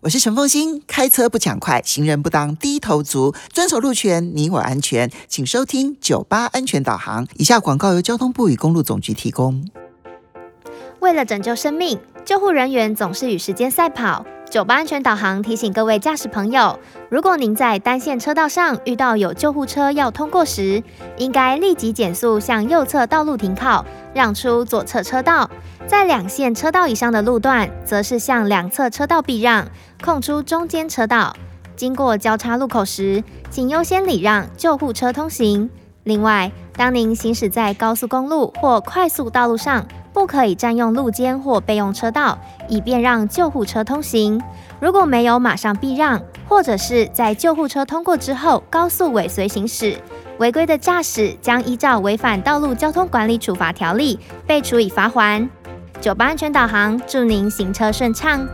我是陈凤欣，开车不抢快，行人不当低头族，遵守路权，你我安全。请收听九八安全导航。以下广告由交通部与公路总局提供。为了拯救生命，救护人员总是与时间赛跑。九八安全导航提醒各位驾驶朋友，如果您在单线车道上遇到有救护车要通过时，应该立即减速向右侧道路停靠，让出左侧车道。在两线车道以上的路段，则是向两侧车道避让，空出中间车道。经过交叉路口时，请优先礼让救护车通行。另外，当您行驶在高速公路或快速道路上，不可以占用路肩或备用车道，以便让救护车通行。如果没有马上避让，或者是在救护车通过之后高速尾随行驶，违规的驾驶将依照违反道路交通管理处罚条例被处以罚款。九八安全导航，祝您行车顺畅。